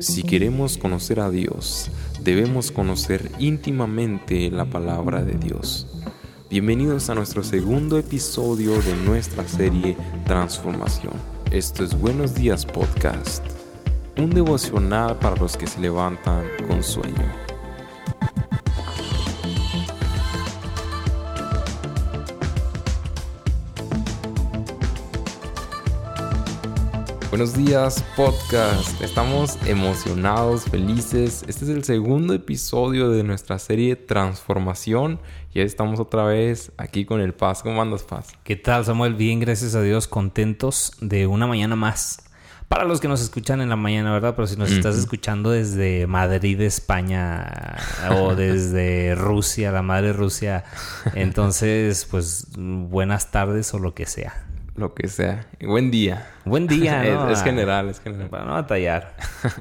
Si queremos conocer a Dios, debemos conocer íntimamente la palabra de Dios. Bienvenidos a nuestro segundo episodio de nuestra serie Transformación. Esto es Buenos Días Podcast, un devocional para los que se levantan con sueño. Buenos días podcast, estamos emocionados, felices. Este es el segundo episodio de nuestra serie Transformación y estamos otra vez aquí con el Paz. ¿Cómo andas Paz? ¿Qué tal Samuel? Bien, gracias a Dios, contentos de una mañana más. Para los que nos escuchan en la mañana, ¿verdad? Pero si nos estás escuchando desde Madrid, España, o desde Rusia, la madre Rusia, entonces, pues buenas tardes o lo que sea lo que sea. Buen día. Buen día, ¿no? es, general, es general. Para no batallar.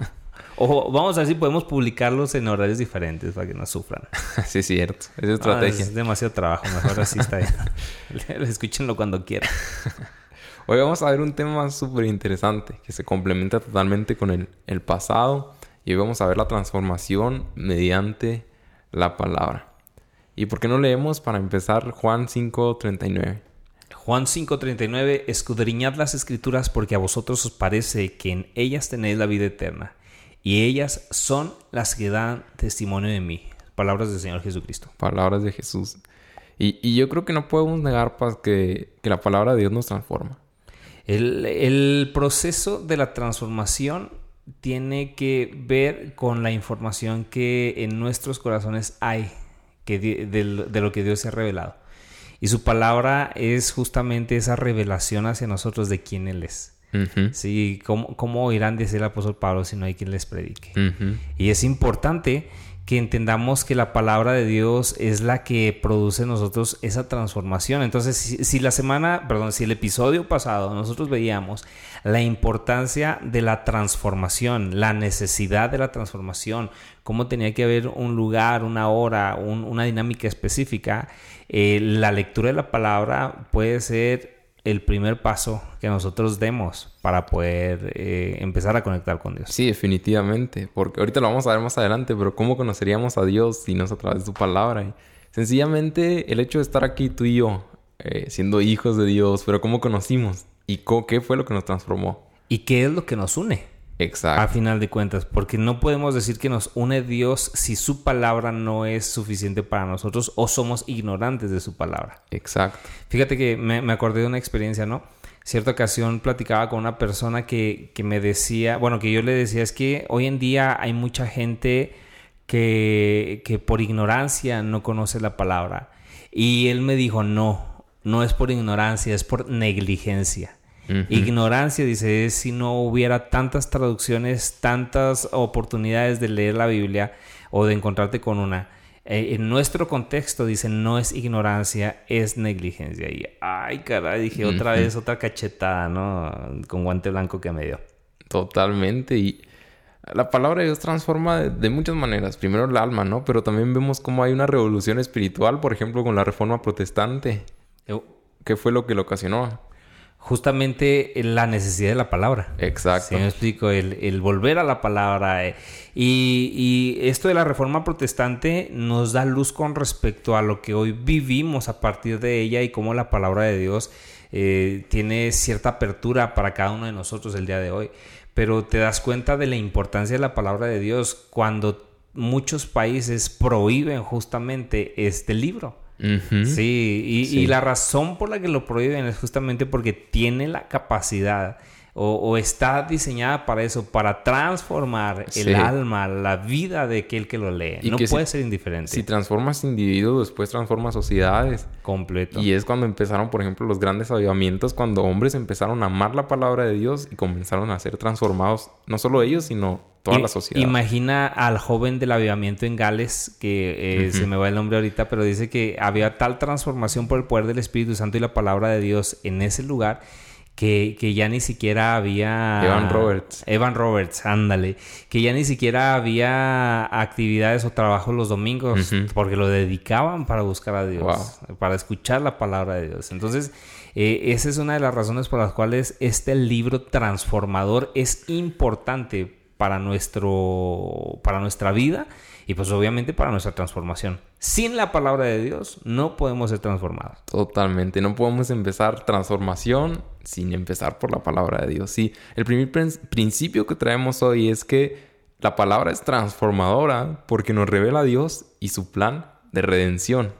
o vamos a ver si podemos publicarlos en horarios diferentes para que no sufran. sí, es cierto. Es estrategia. es demasiado trabajo. Mejor así está bien. Escúchenlo cuando quieran. Hoy vamos a ver un tema súper interesante que se complementa totalmente con el, el pasado. Y hoy vamos a ver la transformación mediante la palabra. ¿Y por qué no leemos para empezar Juan 5:39? Juan 5:39, escudriñad las escrituras porque a vosotros os parece que en ellas tenéis la vida eterna, y ellas son las que dan testimonio de mí. Palabras del Señor Jesucristo. Palabras de Jesús. Y, yo creo que no podemos negar que, que, la palabra de Dios nos transforma. El, el proceso de la transformación tiene que ver con la información que en nuestros corazones hay que de, de lo que Dios se ha revelado. Y su palabra es justamente esa revelación hacia nosotros de quién Él es. Sí, ¿cómo, ¿cómo, irán, dice el apóstol Pablo, si no hay quien les predique? Y es importante que entendamos que la palabra de Dios es la que produce en nosotros esa transformación. Entonces, si, la semana, perdón, si el episodio pasado nosotros veíamos la importancia de la transformación, la necesidad de la transformación, cómo tenía que haber un lugar, una hora, una dinámica específica, eh, la lectura de la palabra puede ser el primer paso que nosotros demos para poder eh, empezar a conectar con Dios. Sí, definitivamente, porque ahorita lo vamos a ver más adelante, pero ¿cómo conoceríamos a Dios si no es a través de su palabra? Sencillamente el hecho de estar aquí tú y yo, eh, siendo hijos de Dios, pero ¿cómo conocimos? ¿Y qué fue lo que nos transformó? ¿Y qué es lo que nos une? Exacto. A final de cuentas, porque no podemos decir que nos une Dios si su palabra no es suficiente para nosotros o somos ignorantes de su palabra. Exacto. Fíjate que me, me acordé de una experiencia, ¿no? Cierta ocasión platicaba con una persona que, que me decía, bueno, que yo le decía, es que hoy en día hay mucha gente que, que por ignorancia no conoce la palabra. Y él me dijo, no, no es por ignorancia, es por negligencia. Ignorancia, dice, es si no hubiera tantas traducciones, tantas oportunidades de leer la Biblia o de encontrarte con una. Eh, en nuestro contexto, dice, no es ignorancia, es negligencia. Y, ay, caray, dije otra vez, otra cachetada, ¿no? Con guante blanco que me dio. Totalmente. Y la palabra de Dios transforma de, muchas maneras. Primero el alma, ¿no? Pero también vemos cómo hay una revolución espiritual, por ejemplo, con la reforma protestante. ¿Qué fue lo que lo ocasionó? Justamente la necesidad de la palabra. Exacto. ¿Sí me explico? El, volver a la palabra. Eh. Y, esto de la reforma protestante nos da luz con respecto a lo que hoy vivimos a partir de ella y cómo la palabra de Dios eh, tiene cierta apertura para cada uno de nosotros el día de hoy. Pero te das cuenta de la importancia de la palabra de Dios cuando muchos países prohíben justamente este libro sí, y, la razón por la que lo prohíben es justamente porque tiene la capacidad o, está diseñada para eso, para transformar el alma, la vida de aquel que lo lee. no puede ser indiferente. Si transformas individuos, después transformas sociedades. Completo. Y es cuando empezaron, por ejemplo, los grandes avivamientos, cuando hombres empezaron a amar la palabra de Dios y comenzaron a ser transformados, no solo ellos, sino toda la sociedad. Imagina al joven del avivamiento en Gales, que eh, se me va el nombre ahorita, pero dice que había tal transformación por el poder del Espíritu Santo y la palabra de Dios en ese lugar. Que, que, ya ni siquiera había... Evan Roberts. Evan Roberts, ándale. Que ya ni siquiera había actividades o trabajos los domingos, porque lo dedicaban para buscar a Dios, para escuchar la palabra de Dios. Entonces, eh, esa es una de las razones por las cuales este libro transformador es importante para, nuestro, para nuestra vida y pues obviamente para nuestra transformación. Sin la palabra de Dios no podemos ser transformados. Totalmente, no podemos empezar transformación sin empezar por la palabra de Dios. Sí, el primer principio que traemos hoy es que la palabra es transformadora porque nos revela a Dios y su plan de redención.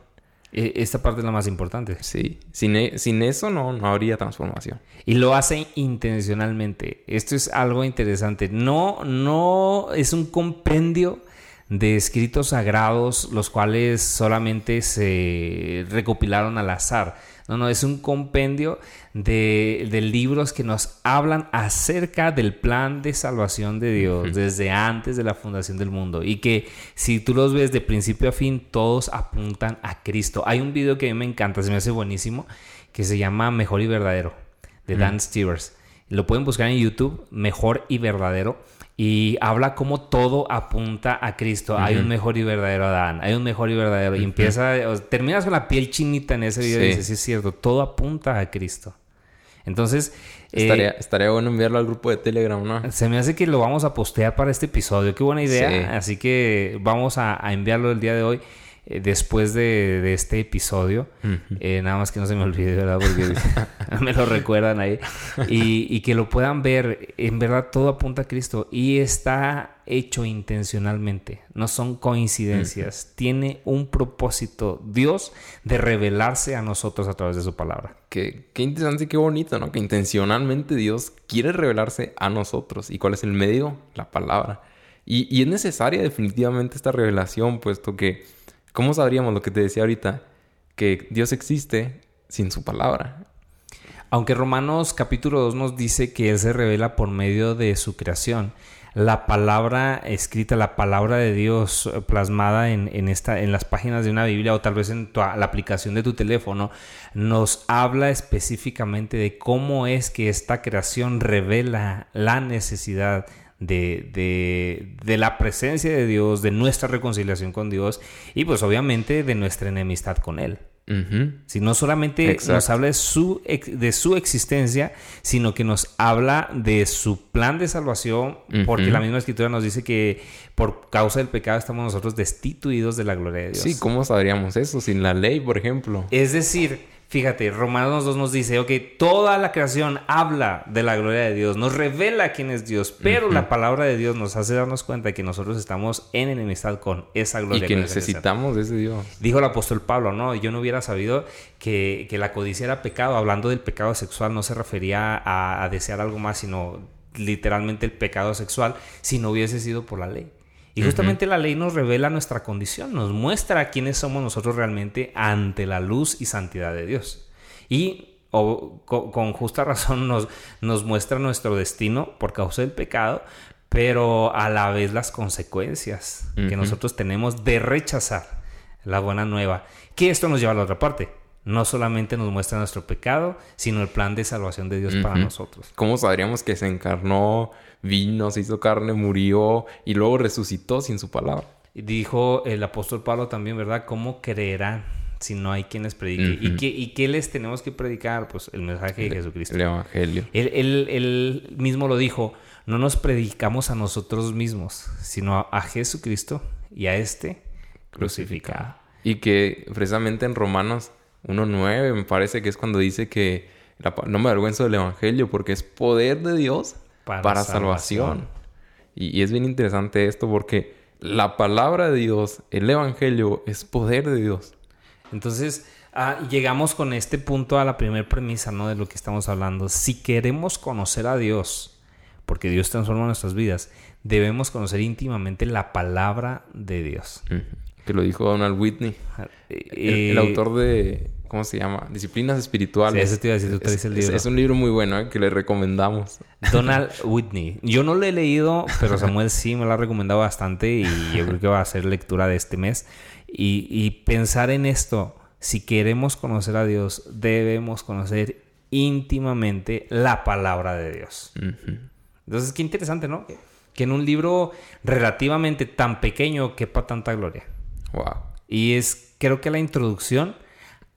E, esta parte es la más importante. Sí, sin, e, sin eso no, no habría transformación. Y lo hace intencionalmente. Esto es algo interesante. No, no es un compendio de escritos sagrados, los cuales solamente se recopilaron al azar. No, no, es un compendio de, libros que nos hablan acerca del plan de salvación de Dios desde antes de la fundación del mundo. Y que si tú los ves de principio a fin, todos apuntan a Cristo. Hay un video que a mí me encanta, se me hace buenísimo, que se llama Mejor y Verdadero, de Dan Stevers. Lo pueden buscar en YouTube, Mejor y Verdadero y habla como todo apunta a Cristo. Hay un mejor y verdadero Adán, hay un mejor y verdadero. Y empieza, terminas con la piel chinita en ese video y dices, sí es cierto, todo apunta a Cristo. Entonces... Estaría, eh, estaría, bueno enviarlo al grupo de Telegram, ¿no? Se me hace que lo vamos a postear para este episodio. Qué buena idea. Así que vamos a, a enviarlo el día de hoy. Eh, después de, este episodio. Eh, nada más que no se me olvide, ¿verdad? Porque me lo recuerdan ahí. Y, que lo puedan ver. En verdad, todo apunta a Cristo. Y está hecho intencionalmente. No son coincidencias. Tiene un propósito, Dios, de revelarse a nosotros a través de su palabra. Qué, qué interesante y qué bonito, ¿no? Que intencionalmente Dios quiere revelarse a nosotros. ¿Y cuál es el medio? La palabra. Y, y es necesaria definitivamente esta revelación, puesto que ¿Cómo sabríamos lo que te decía ahorita? Que Dios existe sin su palabra. Aunque Romanos capítulo 2 nos dice que Él se revela por medio de su creación, la palabra escrita, la palabra de Dios plasmada en, esta, en las páginas de una Biblia o tal vez en la aplicación de tu teléfono, nos habla específicamente de cómo es que esta creación revela la necesidad de, de, la presencia de Dios, de nuestra reconciliación con Dios y pues obviamente de nuestra enemistad con Él. Si no solamente nos habla de su, de su existencia, sino que nos habla de su plan de salvación, porque la misma escritura nos dice que por causa del pecado estamos nosotros destituidos de la gloria de Dios. Sí, ¿cómo sabríamos eso? Sin la ley, por ejemplo. Es decir, Fíjate, Romanos 2 nos dice, ok, toda la creación habla de la gloria de Dios, nos revela quién es Dios, pero la palabra de Dios nos hace darnos cuenta de que nosotros estamos en enemistad con esa gloria. Y que necesitamos de ese Dios. Dijo el apóstol Pablo, no, yo no hubiera sabido que, la codicia era pecado. Hablando del pecado sexual, no se refería a, a desear algo más, sino literalmente el pecado sexual, si no hubiese sido por la ley. Y justamente la ley nos revela nuestra condición, nos muestra quiénes somos nosotros realmente ante la luz y santidad de Dios. Y con, justa razón nos, nos muestra nuestro destino por causa del pecado, pero a la vez las consecuencias que nosotros tenemos de rechazar la buena nueva. Que esto nos lleva a la otra parte. No solamente nos muestra nuestro pecado, sino el plan de salvación de Dios para nosotros. ¿Cómo sabríamos que se encarnó vino, se hizo carne, murió y luego resucitó sin su palabra. Dijo el apóstol Pablo también, ¿verdad? ¿Cómo creerán si no hay quien les predique? ¿Y, qué, ¿Y qué les tenemos que predicar? Pues el mensaje de Jesucristo. El Evangelio. Él, mismo lo dijo, no nos predicamos a nosotros mismos, sino a, Jesucristo y a este crucificado. Y que precisamente en Romanos 1.9 me parece que es cuando dice que no me avergüenzo del Evangelio porque es poder de Dios para, salvación. Y, es bien interesante esto porque la palabra de Dios, el Evangelio, es poder de Dios. Entonces, ah, llegamos con este punto a la primera premisa, ¿no? De lo que estamos hablando. Si queremos conocer a Dios, porque Dios transforma nuestras vidas, debemos conocer íntimamente la palabra de Dios. Que lo dijo Donald Whitney, ah, el autor de ¿Cómo se llama? Disciplinas espirituales. Sí, eso te iba a decir, tú traes el libro. Es, un libro muy bueno ¿eh? que le recomendamos. Donald Whitney. Yo no lo he leído, pero Samuel sí me lo ha recomendado bastante y yo creo que va a ser lectura de este mes. Y, pensar en esto, si queremos conocer a Dios, debemos conocer íntimamente la palabra de Dios. Entonces, qué interesante, ¿no? Que en un libro relativamente tan pequeño quepa tanta gloria. Wow. Y es, creo que la introducción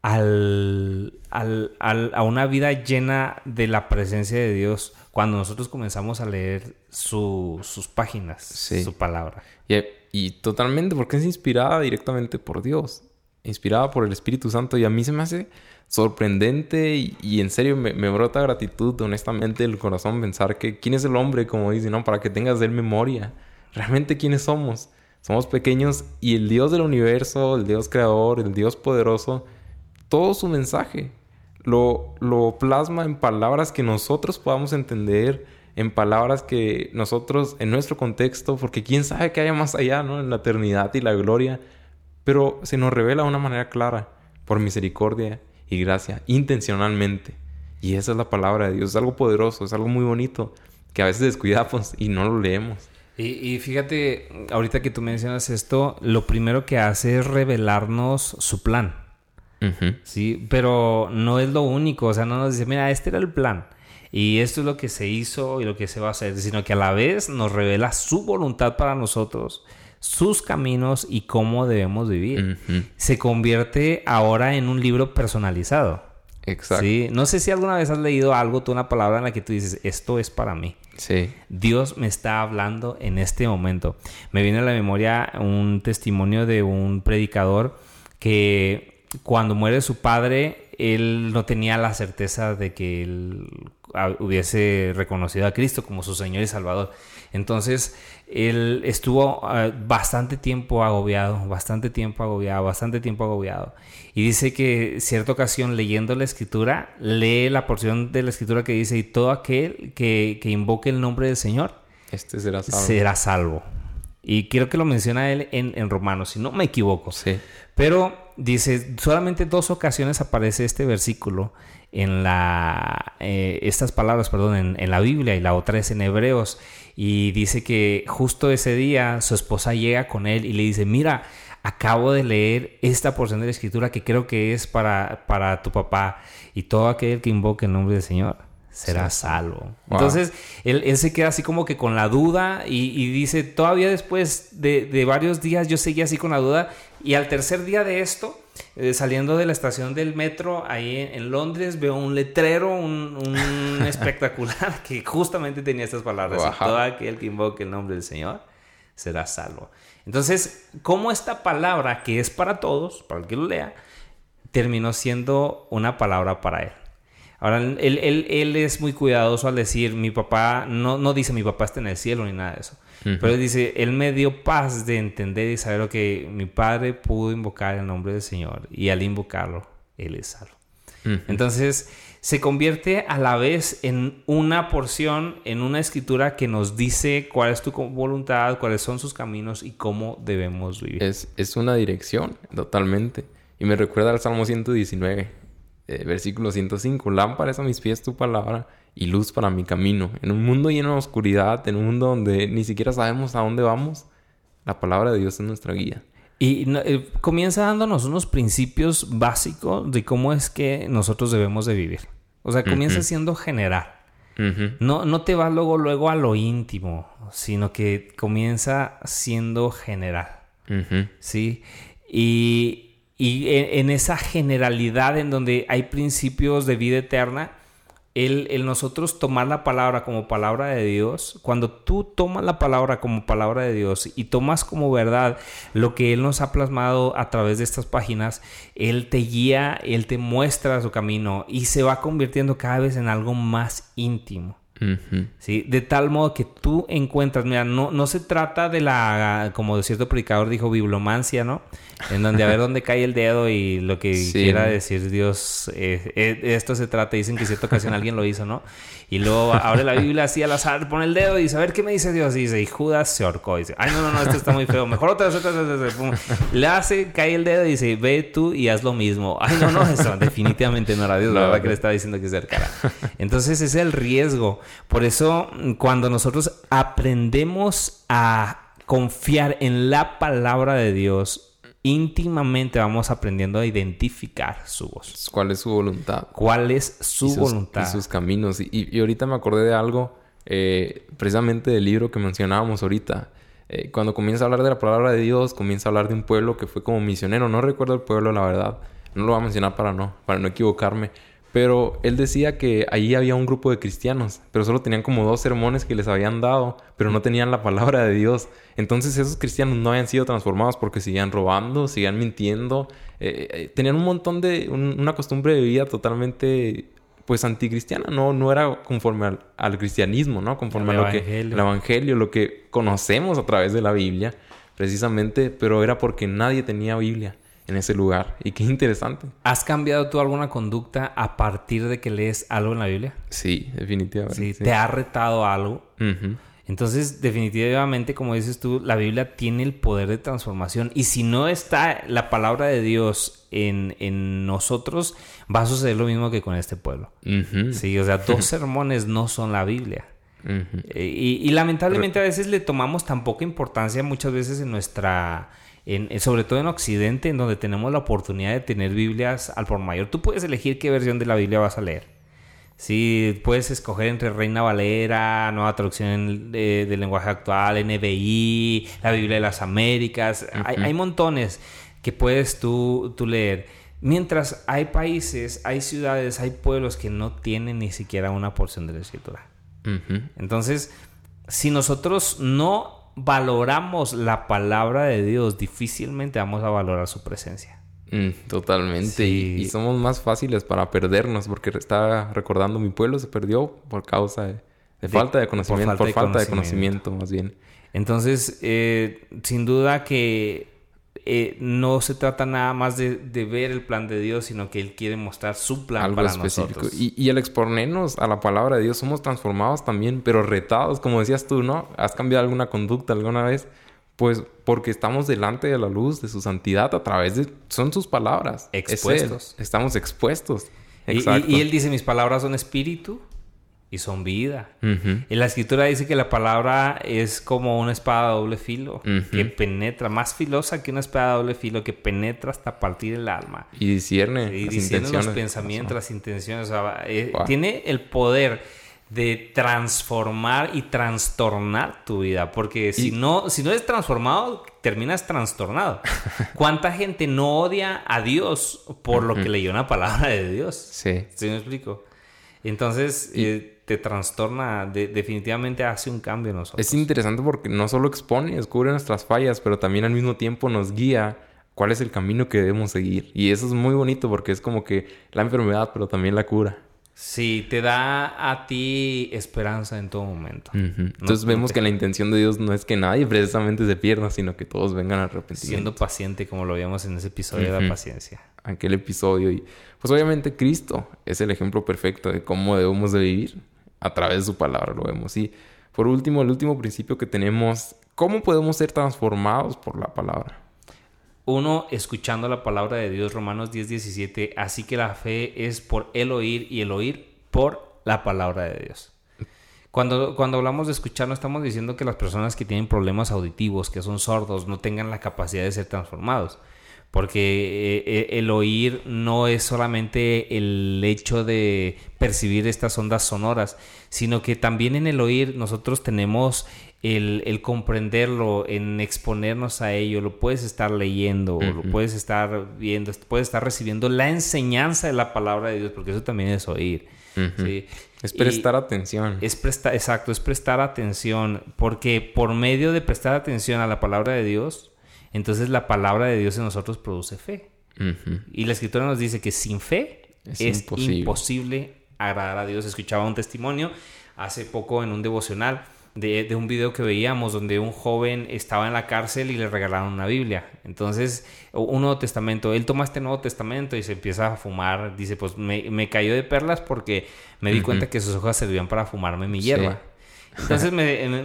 al, al, a una vida llena de la presencia de Dios cuando nosotros comenzamos a leer sus páginas, su palabra. Y, y, totalmente, porque es inspirada directamente por Dios, inspirada por el Espíritu Santo. Y a mí se me hace sorprendente y, en serio me, brota gratitud, honestamente, el corazón pensar que quién es el hombre, como dice, ¿no? Para que tengas de él memoria. Realmente quiénes somos. Somos pequeños y el Dios del universo, el Dios creador, el Dios poderoso, todo su mensaje lo, lo plasma en palabras que nosotros podamos entender, en palabras que nosotros, en nuestro contexto, porque quién sabe qué haya más allá, ¿no? En la eternidad y la gloria, pero se nos revela de una manera clara, por misericordia y gracia, intencionalmente. Y esa es la palabra de Dios, es algo poderoso, es algo muy bonito, que a veces descuidamos y no lo leemos. Y, fíjate, ahorita que tú mencionas esto, lo primero que hace es revelarnos su plan. Sí, pero no es lo único, o sea, no nos dice, mira, este era el plan y esto es lo que se hizo y lo que se va a hacer, sino que a la vez nos revela su voluntad para nosotros, sus caminos y cómo debemos vivir. Se convierte ahora en un libro personalizado. Exacto. ¿Sí? No sé si alguna vez has leído algo, tú una palabra en la que tú dices, esto es para mí. Sí. Dios me está hablando en este momento. Me viene a la memoria un testimonio de un predicador que cuando muere su padre, él no tenía la certeza de que él hubiese reconocido a Cristo como su Señor y Salvador. Entonces, él estuvo ah, bastante tiempo agobiado, bastante tiempo agobiado, bastante tiempo agobiado. Y dice que cierta ocasión leyendo la escritura, lee la porción de la escritura que dice, y todo aquel que, invoque el nombre del Señor, este será salvo. Será salvo. Y quiero que lo menciona él en, en Romanos, si no me equivoco. Sí. Pero dice, solamente dos ocasiones aparece este versículo en la, eh, estas palabras, perdón, en, la Biblia y la otra es en Hebreos. Y dice que justo ese día su esposa llega con él y le dice, mira, acabo de leer esta porción de la escritura que creo que es para, para tu papá y todo aquel que invoque el nombre del Señor será salvo. Entonces, él, se queda así como que con la duda y, dice, todavía después de, varios días yo seguía así con la duda y al tercer día de esto, eh, saliendo de la estación del metro ahí en, Londres, veo un letrero, un, espectacular que justamente tenía estas palabras. Todo aquel que invoque el nombre del Señor será salvo. Entonces, como esta palabra que es para todos, para el que lo lea, terminó siendo una palabra para él. Ahora, él, él, es muy cuidadoso al decir, mi papá, no, no dice mi papá está en el cielo ni nada de eso. Pero dice, él me dio paz de entender y saber que mi padre pudo invocar el nombre del Señor y al invocarlo, él es salvo. Entonces, se convierte a la vez en una porción, en una escritura que nos dice cuál es tu voluntad, cuáles son sus caminos y cómo debemos vivir. Es, es una dirección, totalmente. Y me recuerda al Salmo 119 eh, versículo 105, lámparas a mis pies tu palabra y luz para mi camino. En un mundo lleno de oscuridad, en un mundo donde ni siquiera sabemos a dónde vamos, la palabra de Dios es nuestra guía. Y eh, comienza dándonos unos principios básicos de cómo es que nosotros debemos de vivir. O sea, comienza siendo general. no, no te vas luego, luego a lo íntimo, sino que comienza siendo general. ¿Sí? Y y en, esa generalidad en donde hay principios de vida eterna, el, el, nosotros tomar la palabra como palabra de Dios, cuando tú tomas la palabra como palabra de Dios y tomas como verdad lo que Él nos ha plasmado a través de estas páginas, Él te guía, Él te muestra su camino y se va convirtiendo cada vez en algo más íntimo. ¿Sí? De tal modo que tú encuentras, mira, no, no se trata de la, como de cierto predicador dijo, biblomancia, ¿no? En donde a ver dónde cae el dedo y lo que quiera decir Dios, eh, eh, esto se trata, dicen que cierta ocasión alguien lo hizo, ¿no? Y luego abre la Biblia así al azar, pone el dedo y dice, a ver qué me dice Dios. Y dice, y Judas se ahorcó. Y dice, ay, no, no, no, esto está muy feo. Mejor otra vez, otra vez, Le hace, cae el dedo y dice, ve tú y haz lo mismo. Ay, no, no, eso definitivamente no era Dios. La verdad que le estaba diciendo que se cara. Entonces, ese es el riesgo. Por eso, cuando nosotros aprendemos a confiar en la palabra de Dios, íntimamente vamos aprendiendo a identificar su voz. ¿Cuál es su voluntad? ¿Cuál es su voluntad? Y sus caminos. Y, ahorita me acordé de algo, eh, precisamente del libro que mencionábamos ahorita. Eh, cuando comienza a hablar de la palabra de Dios, comienza a hablar de un pueblo que fue como misionero. No recuerdo el pueblo, la verdad. No lo voy a mencionar para no, para no equivocarme. Pero él decía que ahí había un grupo de cristianos, pero solo tenían como dos sermones que les habían dado, pero no tenían la palabra de Dios. Entonces esos cristianos no habían sido transformados porque seguían robando, seguían mintiendo, eh, eh, tenían un montón de, una costumbre de vida totalmente pues anticristiana, no, no era conforme al, cristianismo, ¿no? Conforme a lo que el evangelio, lo que conocemos a través de la Biblia, precisamente, pero era porque nadie tenía Biblia en ese lugar. Y qué interesante. ¿Has cambiado tú alguna conducta a partir de que lees algo en la Biblia? Sí, definitivamente. Sí, ¿Te ha retado algo? Entonces, definitivamente, como dices tú, la Biblia tiene el poder de transformación. Y si no está la palabra de Dios en, nosotros, va a suceder lo mismo que con este pueblo. Sí, o sea, dos sermones no son la Biblia. Eh, y, lamentablemente a veces le tomamos tan poca importancia muchas veces en nuestra en, sobre todo en Occidente, en donde tenemos la oportunidad de tener Biblias al por mayor. Tú puedes elegir qué versión de la Biblia vas a leer. Sí, puedes escoger entre Reina Valera, Nueva Traducción del Lenguaje Actual, NBI, la Biblia de las Américas. hay, montones que puedes tú, tú leer. Mientras hay países, hay ciudades, hay pueblos que no tienen ni siquiera una porción de la escritura. Entonces, si nosotros no valoramos la palabra de Dios, difícilmente vamos a valorar su presencia. Mm, totalmente. Y, somos más fáciles para perdernos, porque estaba recordando mi pueblo se perdió por causa de, falta de conocimiento, por falta, de, conocimiento. más bien. Entonces, eh, sin duda que eh, no se trata nada más de, ver el plan de Dios, sino que Él quiere mostrar su plan para nosotros. Y, y al exponernos a la palabra de Dios, somos transformados también, pero retados, como decías tú, ¿no? ¿Has cambiado alguna conducta alguna vez? Pues porque estamos delante de la luz de su santidad a través de... Son sus palabras. Expuestos. Estamos expuestos. y, Él dice, mis palabras son espíritu y son vida. Y la escritura dice que la palabra es como una espada de doble filo, que penetra, más filosa que una espada de doble filo, que penetra hasta partir el alma. Y discierne. Y discierne los pensamientos, las intenciones. Eh, tiene el poder de transformar y trastornar tu vida. Porque si, no, si no eres transformado, terminas trastornado. ¿Cuánta gente no odia a Dios por lo que leyó una palabra de Dios? Sí. ¿Sí me explico? Entonces, eh, te trastorna, definitivamente hace un cambio en nosotros. Es interesante porque no solo expone, descubre nuestras fallas, pero también al mismo tiempo nos guía cuál es el camino que debemos seguir. Y eso es muy bonito porque es como que la enfermedad, pero también la cura. Sí, te da a ti esperanza en todo momento. Entonces vemos que la intención de Dios no es que nadie precisamente se pierda, sino que todos vengan a arrepentimiento. Siendo paciente, como lo vimos en ese episodio de la paciencia. Aquel episodio. Y pues obviamente Cristo es el ejemplo perfecto de cómo debemos de vivir. A través de su palabra lo vemos. Y por último, el último principio que tenemos, ¿cómo podemos ser transformados por la palabra? Uno, escuchando la palabra de Dios, Romanos 10, 17. Así que la fe es por el oír y el oír por la palabra de Dios. Cuando, cuando hablamos de escuchar, no estamos diciendo que las personas que tienen problemas auditivos, que son sordos, no tengan la capacidad de ser transformados. Porque eh, eh, el oír no es solamente el hecho de percibir estas ondas sonoras, sino que también en el oír nosotros tenemos el, comprenderlo, en exponernos a ello, lo puedes estar leyendo, lo puedes estar viendo, puedes estar recibiendo la enseñanza de la palabra de Dios, porque eso también es oír. Es prestar atención. Es prestar, exacto, es prestar atención, porque por medio de prestar atención a la palabra de Dios, entonces la palabra de Dios en nosotros produce fe. Y la escritura nos dice que sin fe es, imposible. imposible agradar a Dios. Escuchaba un testimonio hace poco en un devocional de, un video que veíamos donde un joven estaba en la cárcel y le regalaron una Biblia. Entonces, un Nuevo Testamento. Él toma este Nuevo Testamento y se empieza a fumar. Dice, pues me, cayó de perlas porque me di cuenta que sus hojas servían para fumarme mi hierba. Entonces me,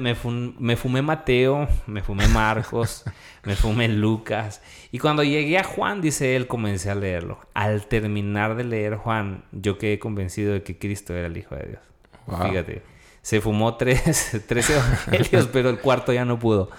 me, fumé Mateo, me fumé Marcos, me fumé Lucas. Y cuando llegué a Juan, dice él, comencé a leerlo. Al terminar de leer Juan, yo quedé convencido de que Cristo era el Hijo de Dios. Fíjate se fumó tres, tres evangelios, pero el cuarto ya no pudo.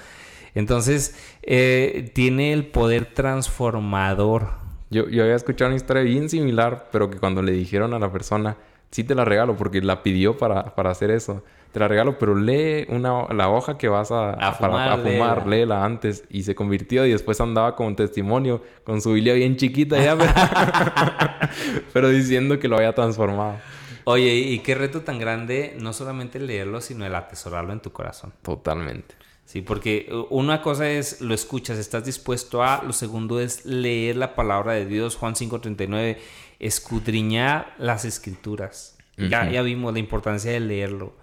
Entonces, eh, tiene el poder transformador. Yo, yo había escuchado una historia bien similar, pero que cuando le dijeron a la persona, sí te la regalo, porque la pidió para, para hacer eso. Te la regalo, pero lee una, la hoja que vas a, A para- fumar, a fumar, léela. léela antes. Y se convirtió y después andaba como testimonio con su Biblia bien chiquita ya, pero, pero diciendo que lo había transformado. Oye, y qué reto tan grande, no solamente leerlo, sino el atesorarlo en tu corazón. Totalmente. Sí, porque una cosa es lo escuchas, estás dispuesto a, lo segundo es leer la palabra de Dios, Juan 5:39, escudriñar las escrituras. ya, ya vimos la importancia de leerlo.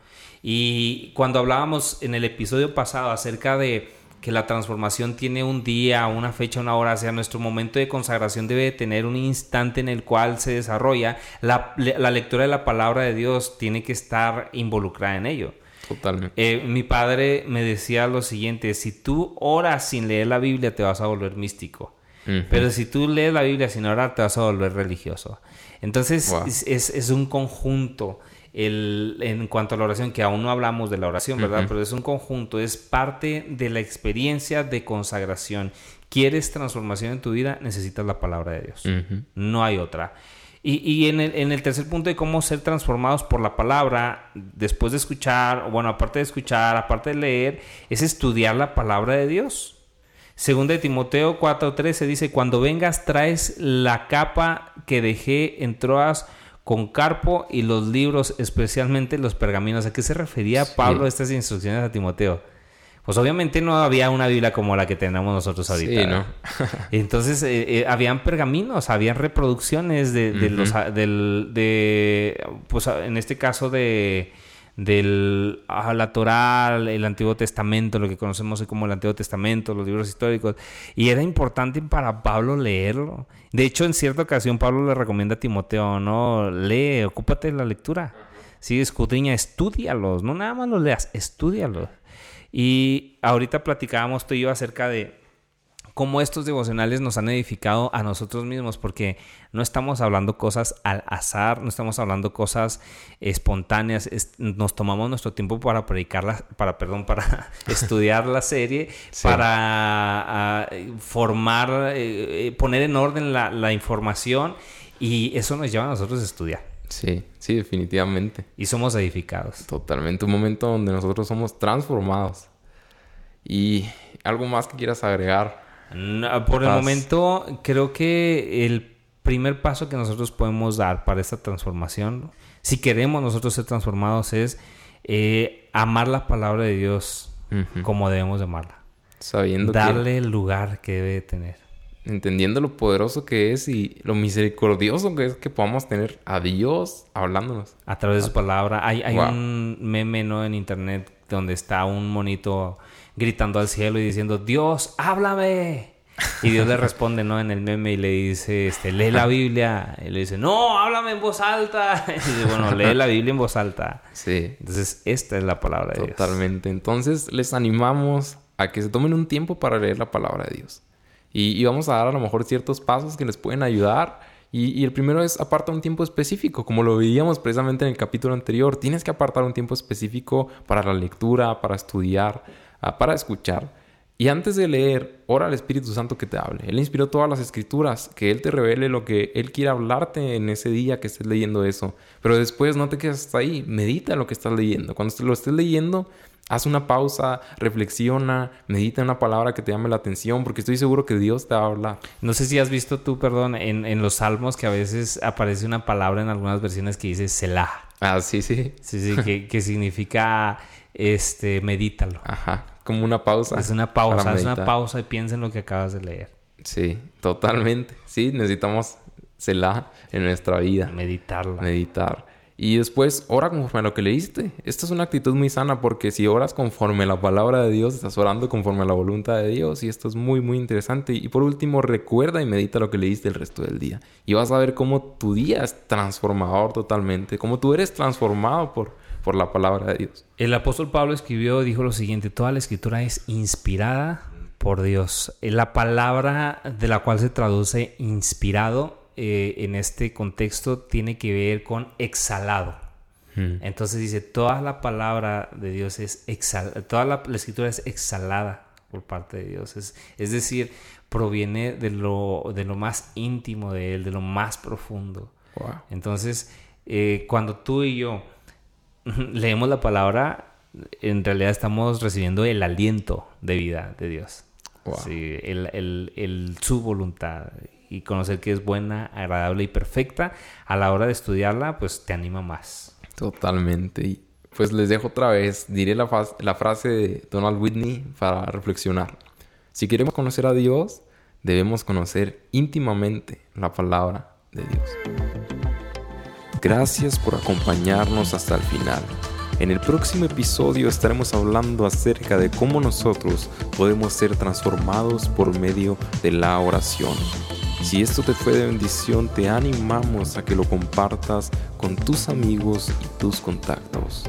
Y cuando hablábamos en el episodio pasado acerca de que la transformación tiene un día, una fecha, una hora, o sea, nuestro momento de consagración debe de tener un instante en el cual se desarrolla, la, le- la lectura de la palabra de Dios tiene que estar involucrada en ello. Totalmente. Eh, mi padre me decía lo siguiente, si tú oras sin leer la Biblia te vas a volver místico. Pero si tú lees la Biblia sin orar te vas a volver religioso. Entonces Wow. es, es- es un conjunto el, en cuanto a la oración, que aún no hablamos de la oración, ¿verdad? Pero es un conjunto, es parte de la experiencia de consagración. ¿Quieres transformación en tu vida? Necesitas la palabra de Dios. No hay otra. Y, y en, el, en el tercer punto de cómo ser transformados por la palabra, después de escuchar, bueno, aparte de escuchar, aparte de leer, es estudiar la palabra de Dios. Segunda de Timoteo 4:13 dice, cuando vengas traes la capa que dejé en Troas con Carpo y los libros, especialmente los pergaminos. ¿A qué se refería Sí. Pablo estas instrucciones a Timoteo? Pues obviamente no había una Biblia como la que tenemos nosotros ahorita. Sí, ¿no? Entonces, eh, eh, habían pergaminos, habían reproducciones de, de los, del, de, pues en este caso de, del, ah, la Torá, el Antiguo Testamento, lo que conocemos hoy como el Antiguo Testamento, los libros históricos. Y era importante para Pablo leerlo. De hecho, en cierta ocasión Pablo le recomienda a Timoteo, no, lee, ocúpate de la lectura. Sí, escudriña, estúdialos, no nada más los leas, estúdialos. Y ahorita platicábamos tú y yo acerca de cómo estos devocionales nos han edificado a nosotros mismos, porque no estamos hablando cosas al azar, no estamos hablando cosas espontáneas, es- nos tomamos nuestro tiempo para predicarla, para, perdón, para estudiar la serie, Sí. para ah, formar, eh, eh, poner en orden la, la información y eso nos lleva a nosotros a estudiar Sí, sí, definitivamente. y somos edificados. Totalmente. Un momento donde nosotros somos transformados. Y algo más que quieras agregar. No, por el Paz. momento, creo que el primer paso que nosotros podemos dar para esta transformación, si queremos nosotros ser transformados, es eh, amar la palabra de Dios Ujú. como debemos de amarla. Sabiendo que... Darle el lugar que debe de tener. entendiendo lo poderoso que es y lo misericordioso que es que podamos tener a Dios hablándonos. A través de su palabra. Hay, hay Wow. un meme ¿no? en internet donde está un monito gritando al cielo y diciendo, Dios, háblame. Y Dios le responde, ¿no? En el meme y le dice, este, lee la Biblia. Y le dice, no, háblame en voz alta. Y dice, bueno, lee la Biblia en voz alta. Sí, Entonces, esta es la palabra de Dios. totalmente. Entonces les animamos a que se tomen un tiempo para leer la palabra de Dios. Y, y vamos a dar a lo mejor ciertos pasos que les pueden ayudar. Y, el primero es aparta un tiempo específico, como lo veíamos precisamente en el capítulo anterior. Tienes que apartar un tiempo específico para la lectura, para estudiar, ah, para escuchar. Y antes de leer, ora al Espíritu Santo que te hable. Él inspiró todas las escrituras, que Él te revele lo que Él quiere hablarte en ese día que estés leyendo eso. Pero después no te quedes hasta ahí, medita lo que estás leyendo. Cuando lo estés leyendo, haz una pausa, reflexiona, medita en una palabra que te llame la atención, porque estoy seguro que Dios te va a hablar. No sé si has visto tú, perdón, en, en los salmos que a veces aparece una palabra en algunas versiones que dice Selah. Ah, sí, sí. Sí, sí, que, que significa, este, medítalo. Ajá, como una pausa. Es una pausa, es una pausa y piensa en lo que acabas de leer. Sí, totalmente. Sí, necesitamos Selah en nuestra vida. Meditarla. meditar. Y después, ora conforme a lo que leíste. Esta es una actitud muy sana porque si oras conforme a la palabra de Dios, estás orando conforme a la voluntad de Dios y esto es muy, muy interesante. Y por último, recuerda y medita lo que leíste el resto del día. Y vas a ver cómo tu día es transformador totalmente, cómo tú eres transformado por, por la palabra de Dios. El apóstol Pablo escribió, dijo lo siguiente, toda la escritura es inspirada por Dios. Eh, La palabra de la cual se traduce inspirado eh, en este contexto tiene que ver con exhalado. Hmm. Entonces dice, toda la palabra de Dios es exhalada, toda la, la escritura es exhalada por parte de Dios. Es, es decir, proviene de lo, de lo más íntimo de Él, de lo más profundo. Wow. Entonces, eh, cuando tú y yo leemos la palabra, en realidad estamos recibiendo el aliento de vida de Dios. Sí, el, su voluntad y conocer que es buena, agradable y perfecta, a la hora de estudiarla, pues te anima más. Totalmente. Y pues les dejo otra vez, diré la, la frase de Donald Whitney para reflexionar. Si queremos conocer a Dios, debemos conocer íntimamente la palabra de Dios. Gracias por acompañarnos hasta el final. En el próximo episodio estaremos hablando acerca de cómo nosotros podemos ser transformados por medio de la oración. Si esto te fue de bendición, te animamos a que lo compartas con tus amigos y tus contactos.